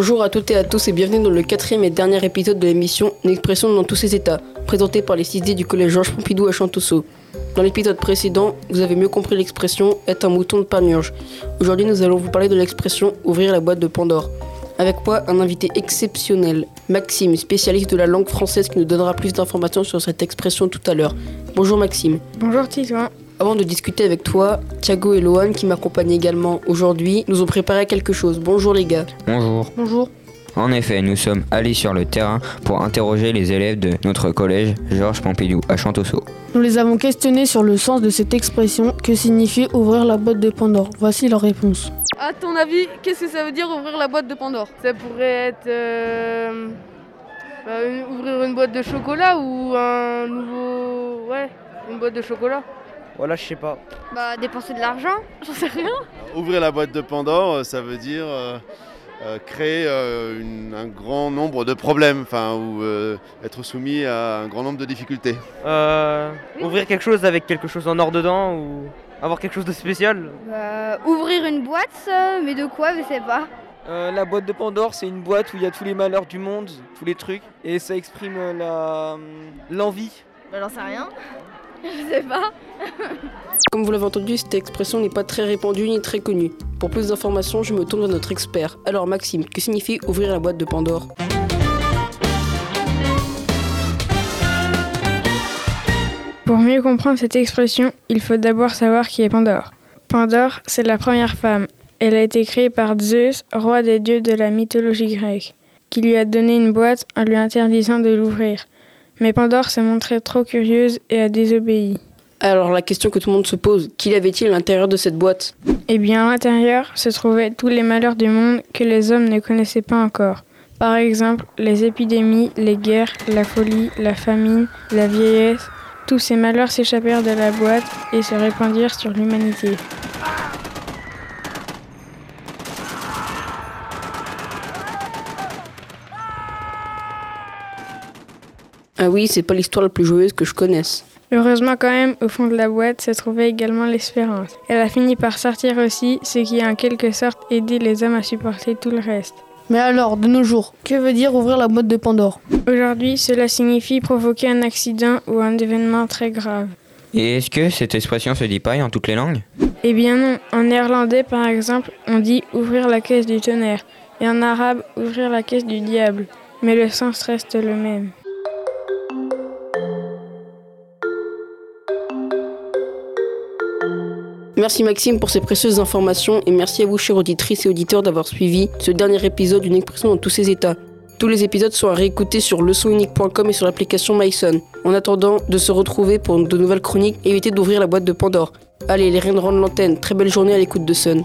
Bonjour à toutes et à tous et bienvenue dans le quatrième et dernier épisode de l'émission Une expression dans tous ses états, présentée par les 6D du collège Georges Pompidou à Chantosso. Dans l'épisode précédent, vous avez mieux compris l'expression être un mouton de panurge. Aujourd'hui, nous allons vous parler de l'expression ouvrir la boîte de Pandore. Avec moi, un invité exceptionnel, Maxime, spécialiste de la langue française qui nous donnera plus d'informations sur cette expression tout à l'heure. Bonjour Maxime. Bonjour Titouan. Avant de discuter avec toi, Thiago et Lohan, qui m'accompagnent également aujourd'hui, nous ont préparé quelque chose. Bonjour les gars. Bonjour. Bonjour. En effet, nous sommes allés sur le terrain pour interroger les élèves de notre collège Georges Pompidou à Chantosso. Nous les avons questionnés sur le sens de cette expression que signifie ouvrir la boîte de Pandore. Voici leur réponse. À ton avis, qu'est-ce que ça veut dire ouvrir la boîte de Pandore? Ça pourrait être euh, bah, une- ouvrir une boîte de chocolat ou un nouveau... Ouais, une boîte de chocolat. Voilà, je sais pas. Bah dépenser de l'argent J'en sais rien. Ouvrir la boîte de Pandore, euh, ça veut dire euh, euh, créer euh, une- un grand nombre de problèmes, enfin, ou euh, être soumis à un grand nombre de difficultés. Euh, ouvrir quelque chose avec quelque chose en or dedans ou avoir quelque chose de spécial? Bah ouvrir une boîte, euh, mais de quoi je sais pas. Euh, la boîte de Pandore, c'est une boîte où il y a tous les malheurs du monde, tous les trucs, et ça exprime euh, la l'envie. Bah j'en sais rien. Je sais pas. Comme vous l'avez entendu, cette expression n'est pas très répandue ni très connue. Pour plus d'informations, je me tourne vers notre expert. Alors Maxime, que signifie ouvrir la boîte de Pandore? Pour mieux comprendre cette expression, il faut d'abord savoir qui est Pandore. Pandore, c'est la première femme. Elle a été créée par Zeus, roi des dieux de la mythologie grecque, qui lui a donné une boîte en lui interdisant de l'ouvrir. Mais Pandore s'est montrée trop curieuse et a désobéi. Alors la question que tout le monde se pose, qu'il avait-il à l'intérieur de cette boîte? Eh bien, à l'intérieur se trouvaient tous les malheurs du monde que les hommes ne connaissaient pas encore. Par exemple, les épidémies, les guerres, la folie, la famine, la vieillesse. Tous ces malheurs s'échappèrent de la boîte et se répandirent sur l'humanité. Ah oui, c'est pas l'histoire la plus joyeuse que je connaisse. Heureusement quand même, au fond de la boîte se trouvait également l'espérance. Elle a fini par sortir aussi, ce qui a en quelque sorte aidé les hommes à supporter tout le reste. Mais alors, de nos jours, que veut dire ouvrir la boîte de Pandore? Aujourd'hui, cela signifie provoquer un accident ou un événement très grave. Et est-ce que cette expression se dit pareil en toutes les langues? Eh bien non, en néerlandais par exemple, on dit ouvrir la caisse du tonnerre, et en arabe ouvrir la caisse du diable, mais le sens reste le même. Merci Maxime pour ces précieuses informations et merci à vous chères auditrices et auditeurs d'avoir suivi ce dernier épisode d'une expression dans tous ses états. Tous les épisodes sont à réécouter sur leçonunique.com et sur l'application MySon. En attendant de se retrouver pour de nouvelles chroniques, évitez d'ouvrir la boîte de Pandore. Allez, les reines rendent l'antenne. Très belle journée à l'écoute de Sun.